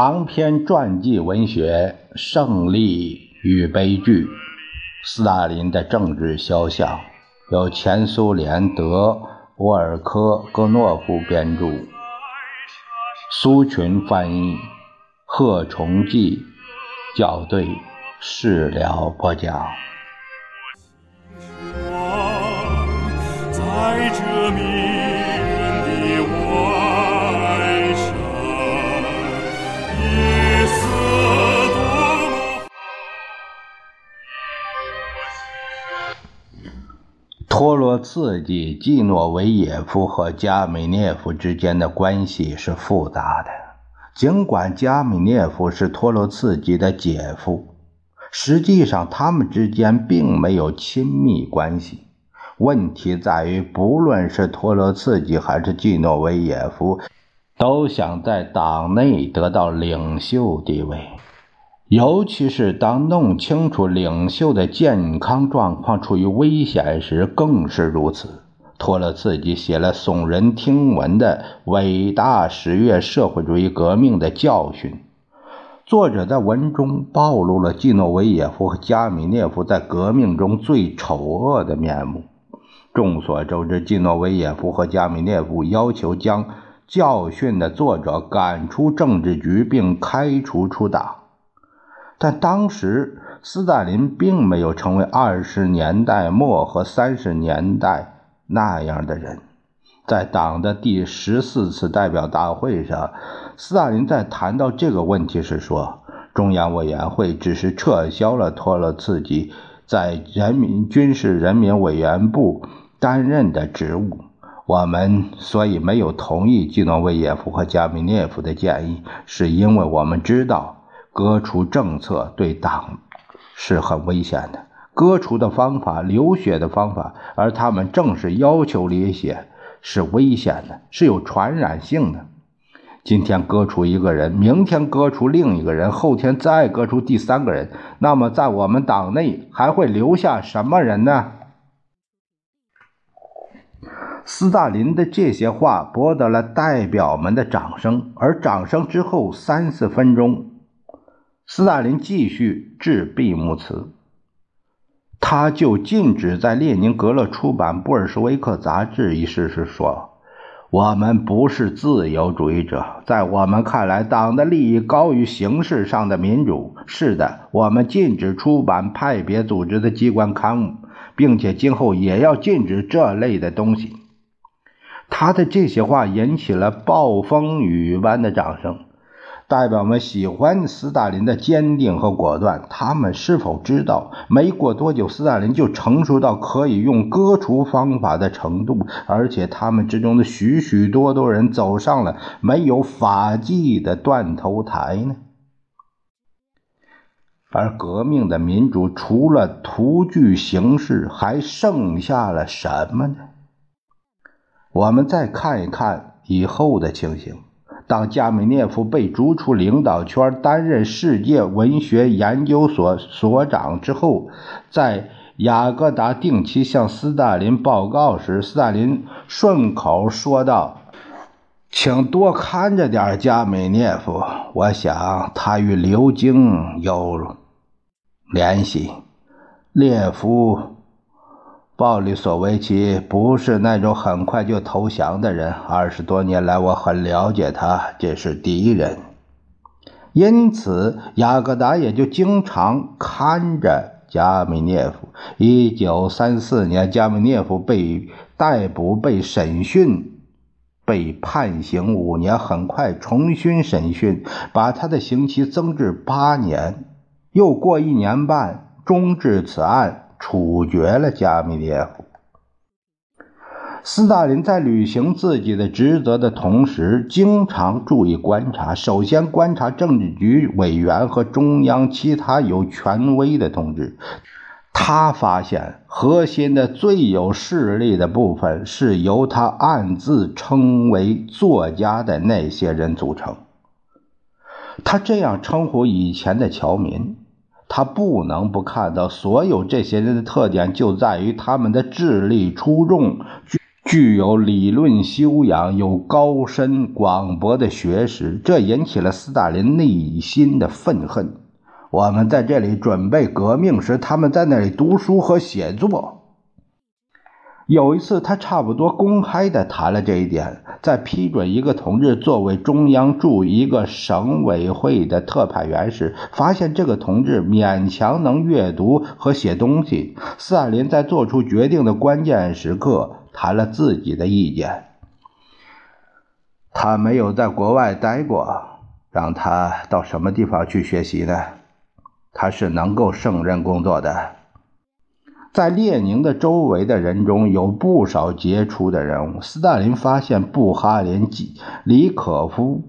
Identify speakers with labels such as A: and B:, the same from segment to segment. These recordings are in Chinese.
A: 长篇传记文学《胜利与悲剧》，斯大林的政治肖像，由前苏联德沃尔科戈诺夫编著，苏群翻译，贺崇济校对，事了播讲。在这托洛茨基、季诺维也夫和加米涅夫之间的关系是复杂的。尽管加米涅夫是托洛茨基的姐夫，实际上他们之间并没有亲密关系。问题在于，不论是托洛茨基还是季诺维也夫，都想在党内得到领袖地位。尤其是当弄清楚领袖的健康状况处于危险时，更是如此。托洛茨基写了耸人听闻的伟大十月社会主义革命的教训。作者在文中暴露了季诺维也夫和加米涅夫在革命中最丑恶的面目。众所周知，季诺维也夫和加米涅夫要求将教训的作者赶出政治局，并开除出党。但当时，斯大林并没有成为二十年代末和三十年代那样的人。在党的第十四次代表大会上，斯大林在谈到这个问题时说：“中央委员会只是撤销了托洛茨基在人民军事人民委员部担任的职务。我们所以没有同意季诺维也夫和加米涅夫的建议，是因为我们知道。”革除政策对党是很危险的，革除的方法、流血的方法，而他们正是要求流血，是危险的，是有传染性的。今天割除一个人，明天割除另一个人，后天再割除第三个人，那么在我们党内还会留下什么人呢？斯大林的这些话博得了代表们的掌声，而掌声之后三四分钟。斯大林继续致闭幕词，他就禁止在列宁格勒出版《布尔什维克杂志》一事时说：“我们不是自由主义者，在我们看来，党的利益高于形式上的民主。是的，我们禁止出版派别组织的机关刊物，并且今后也要禁止这类的东西。”他的这些话引起了暴风雨般的掌声。代表们喜欢斯大林的坚定和果断。他们是否知道，没过多久，斯大林就成熟到可以用割除方法的程度？而且，他们之中的许许多多人走上了没有法纪的断头台呢？而革命的民主除了图具形式，还剩下了什么呢？我们再看一看以后的情形。当加米涅夫被逐出领导圈，担任世界文学研究所所长之后，在雅各达定期向斯大林报告时，斯大林顺口说道：“请多看着点加米涅夫，我想他与刘京有联系。”列夫。鲍里索维奇不是那种很快就投降的人。二十多年来，我很了解他，这是敌人。因此，雅各达也就经常看着加米涅夫。一九三四年，加米涅夫被逮捕、被审讯、被判刑五年，很快重新审讯，把他的刑期增至八年。又过一年半，终止此案。处决了加米涅夫。斯大林在履行自己的职责的同时，经常注意观察。首先观察政治局委员和中央其他有权威的同志。他发现，核心的最有势力的部分是由他暗自称为作家的那些人组成。他这样称呼以前的侨民。他不能不看到，所有这些人的特点就在于他们的智力出众，具具有理论修养，有高深广博的学识，这引起了斯大林内心的愤恨。我们在这里准备革命时，他们在那里读书和写作。有一次，他差不多公开的谈了这一点，在批准一个同志作为中央驻一个省委会的特派员时，发现这个同志勉强能阅读和写东西。斯大林在做出决定的关键时刻谈了自己的意见。他没有在国外待过，让他到什么地方去学习呢？他是能够胜任工作的。在列宁的周围的人中有不少杰出的人物。斯大林发现布哈林、李可夫、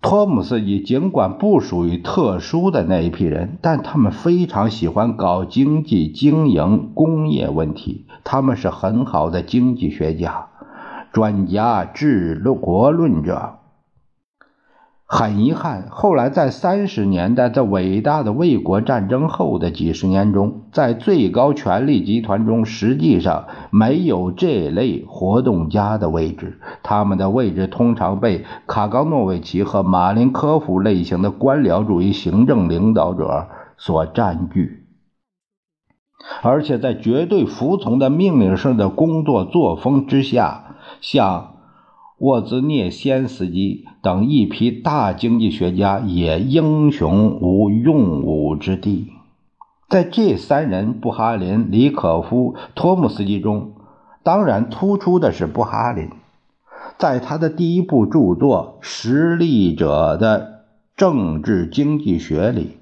A: 托姆斯基尽管不属于特殊的那一批人，但他们非常喜欢搞经济、经营、工业问题。他们是很好的经济学家、专家、治国论者。很遗憾，后来在三十年代，在伟大的卫国战争后的几十年中，在最高权力集团中，实际上没有这类活动家的位置。他们的位置通常被卡冈诺维奇和马林科夫类型的官僚主义行政领导者所占据，而且在绝对服从的命令式的工作作风之下，像。沃兹涅先斯基等一批大经济学家也英雄无用武之地。在这三人——布哈林、李可夫、托姆斯基中，当然突出的是布哈林。在他的第一部著作《实力者的政治经济学》里，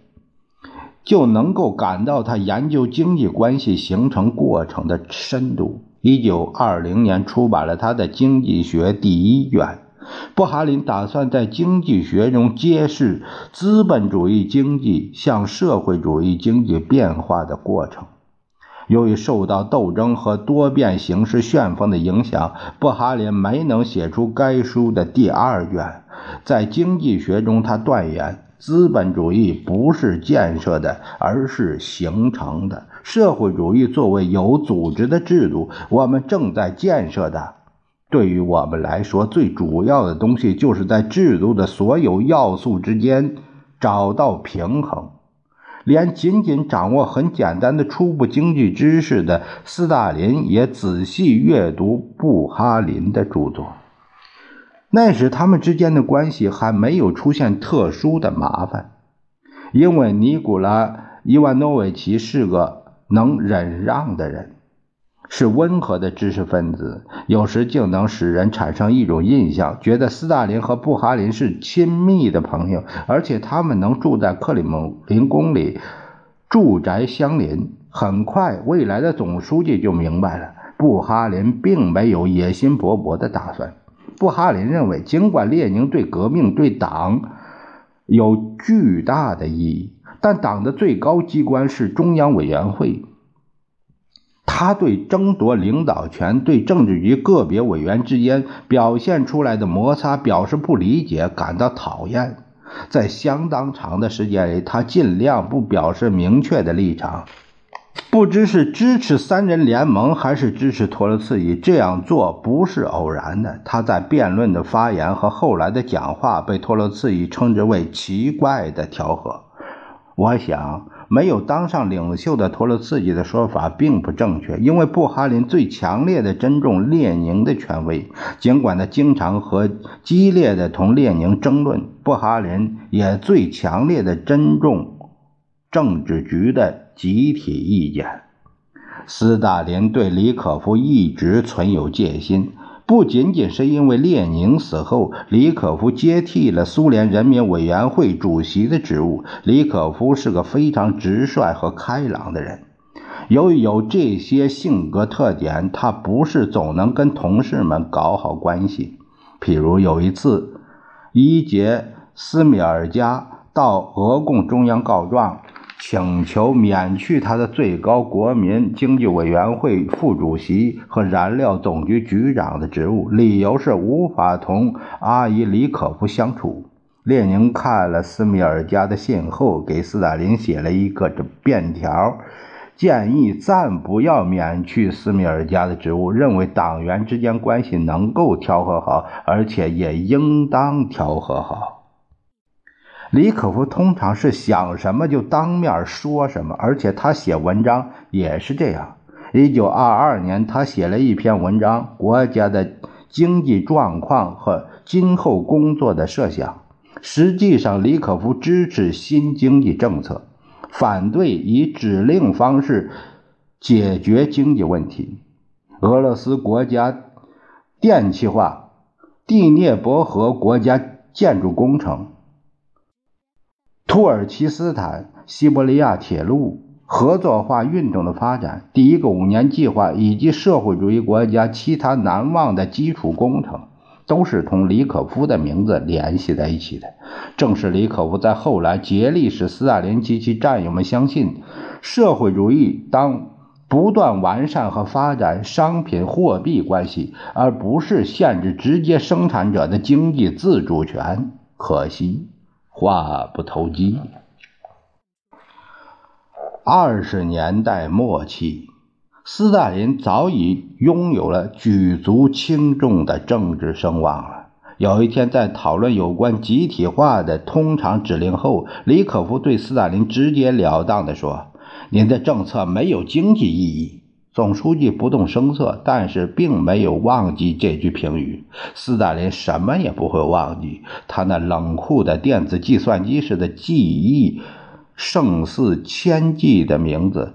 A: 就能够感到他研究经济关系形成过程的深度。一九二零年出版了他的《经济学》第一卷。布哈林打算在经济学中揭示资本主义经济向社会主义经济变化的过程。由于受到斗争和多变形式旋风的影响，布哈林没能写出该书的第二卷。在经济学中，他断言。资本主义不是建设的，而是形成的。社会主义作为有组织的制度，我们正在建设的。对于我们来说，最主要的东西就是在制度的所有要素之间找到平衡。连仅仅掌握很简单的初步经济知识的斯大林也仔细阅读布哈林的著作。那时，他们之间的关系还没有出现特殊的麻烦，因为尼古拉·伊万诺维奇是个能忍让的人，是温和的知识分子，有时竟能使人产生一种印象，觉得斯大林和布哈林是亲密的朋友，而且他们能住在克里姆林宫里，住宅相邻。很快，未来的总书记就明白了，布哈林并没有野心勃勃的打算。布哈林认为，尽管列宁对革命、对党有巨大的意义，但党的最高机关是中央委员会。他对争夺领导权、对政治局个别委员之间表现出来的摩擦表示不理解，感到讨厌。在相当长的时间里，他尽量不表示明确的立场。不知是支持三人联盟还是支持托洛茨基，这样做不是偶然的。他在辩论的发言和后来的讲话被托洛茨基称之为奇怪的调和。我想，没有当上领袖的托洛茨基的说法并不正确，因为布哈林最强烈的尊重列宁的权威，尽管他经常和激烈的同列宁争论。布哈林也最强烈的尊重政治局的。集体意见，斯大林对李可夫一直存有戒心，不仅仅是因为列宁死后，李可夫接替了苏联人民委员会主席的职务。李可夫是个非常直率和开朗的人，由于有这些性格特点，他不是总能跟同事们搞好关系。譬如有一次，伊杰斯米尔加到俄共中央告状。请求免去他的最高国民经济委员会副主席和燃料总局局长的职务，理由是无法同阿伊里可夫相处。列宁看了斯米尔加的信后，给斯大林写了一个这便条，建议暂不要免去斯米尔加的职务，认为党员之间关系能够调和好，而且也应当调和好。李可夫通常是想什么就当面说什么，而且他写文章也是这样。一九二二年，他写了一篇文章《国家的经济状况和今后工作的设想》。实际上，李可夫支持新经济政策，反对以指令方式解决经济问题。俄罗斯国家电气化、第聂伯河国家建筑工程。土耳其斯坦西伯利亚铁路合作化运动的发展，第一个五年计划以及社会主义国家其他难忘的基础工程，都是同李可夫的名字联系在一起的。正是李可夫在后来竭力使斯大林及其战友们相信，社会主义当不断完善和发展商品货币关系，而不是限制直接生产者的经济自主权。可惜。话不投机。二十年代末期，斯大林早已拥有了举足轻重的政治声望了。有一天，在讨论有关集体化的通常指令后，李可夫对斯大林直截了当地说：“您的政策没有经济意义。”总书记不动声色，但是并没有忘记这句评语。斯大林什么也不会忘记，他那冷酷的电子计算机似的记忆，胜似千计的名字，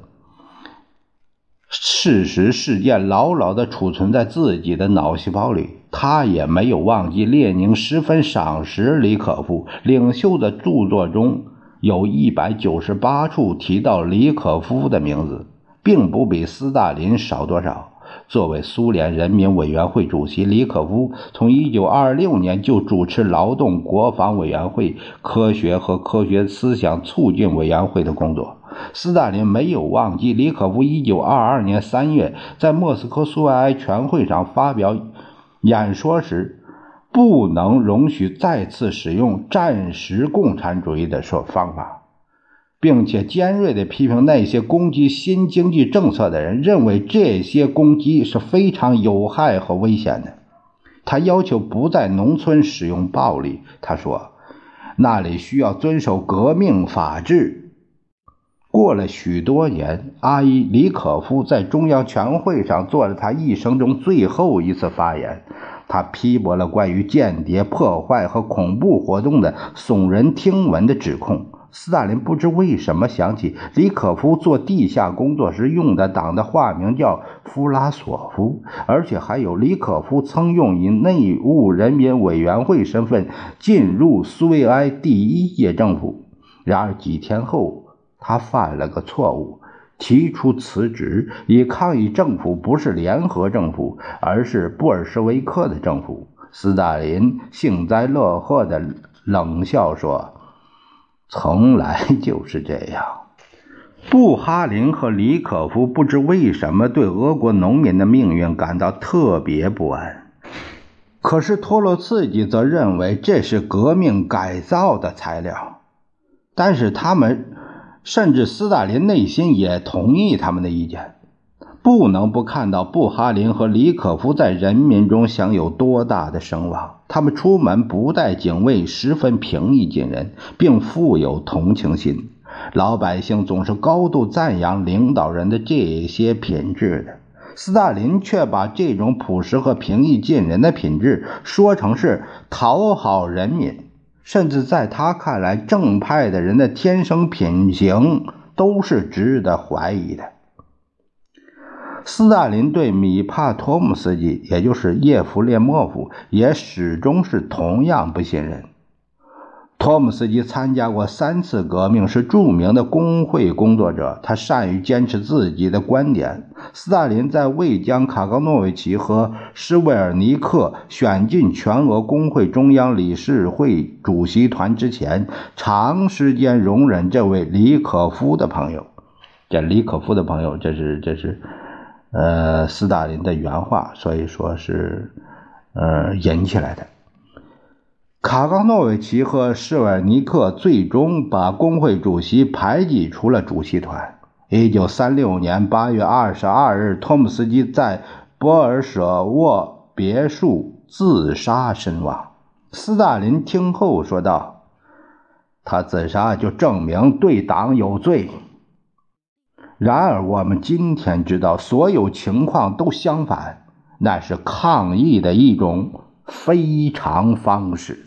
A: 事实事件牢牢地储存在自己的脑细胞里。他也没有忘记列宁十分赏识李可夫，领袖的著作中有一百九十八处提到李可夫的名字。并不比斯大林少多少。作为苏联人民委员会主席，李可夫从1926年就主持劳动国防委员会、科学和科学思想促进委员会的工作。斯大林没有忘记李可夫1922年3月在莫斯科苏维埃全会上发表演说时，不能容许再次使用战时共产主义的说方法。并且尖锐地批评那些攻击新经济政策的人，认为这些攻击是非常有害和危险的。他要求不在农村使用暴力。他说：“那里需要遵守革命法治。”过了许多年，阿伊里可夫在中央全会上做了他一生中最后一次发言。他批驳了关于间谍破坏和恐怖活动的耸人听闻的指控。斯大林不知为什么想起李可夫做地下工作时用的党的化名叫弗拉索夫，而且还有李可夫曾用以内务人民委员会身份进入苏维埃第一届政府。然而几天后，他犯了个错误，提出辞职，以抗议政府不是联合政府，而是布尔什维克的政府。斯大林幸灾乐祸地冷笑说。从来 就是这样。布哈林和李可夫不知为什么对俄国农民的命运感到特别不安，可是托洛茨基则认为这是革命改造的材料。但是他们，甚至斯大林内心也同意他们的意见。不能不看到布哈林和李可夫在人民中享有多大的声望。他们出门不带警卫，十分平易近人，并富有同情心。老百姓总是高度赞扬领导人的这些品质的。斯大林却把这种朴实和平易近人的品质说成是讨好人民，甚至在他看来，正派的人的天生品行都是值得怀疑的。斯大林对米帕托姆斯基，也就是叶夫列莫夫，也始终是同样不信任。托姆斯基参加过三次革命，是著名的工会工作者，他善于坚持自己的观点。斯大林在未将卡冈诺维奇和施韦尔尼克选进全俄工会中央理事会主席团之前，长时间容忍这位李可夫的朋友。这李可夫的朋友，这是这是。呃，斯大林的原话，所以说是，呃，引起来的。卡冈诺维奇和施瓦尼克最终把工会主席排挤出了主席团。一九三六年八月二十二日，托姆斯基在博尔舍沃别墅自杀身亡。斯大林听后说道：“他自杀就证明对党有罪。然而，我们今天知道，所有情况都相反，那是抗议的一种非常方式。”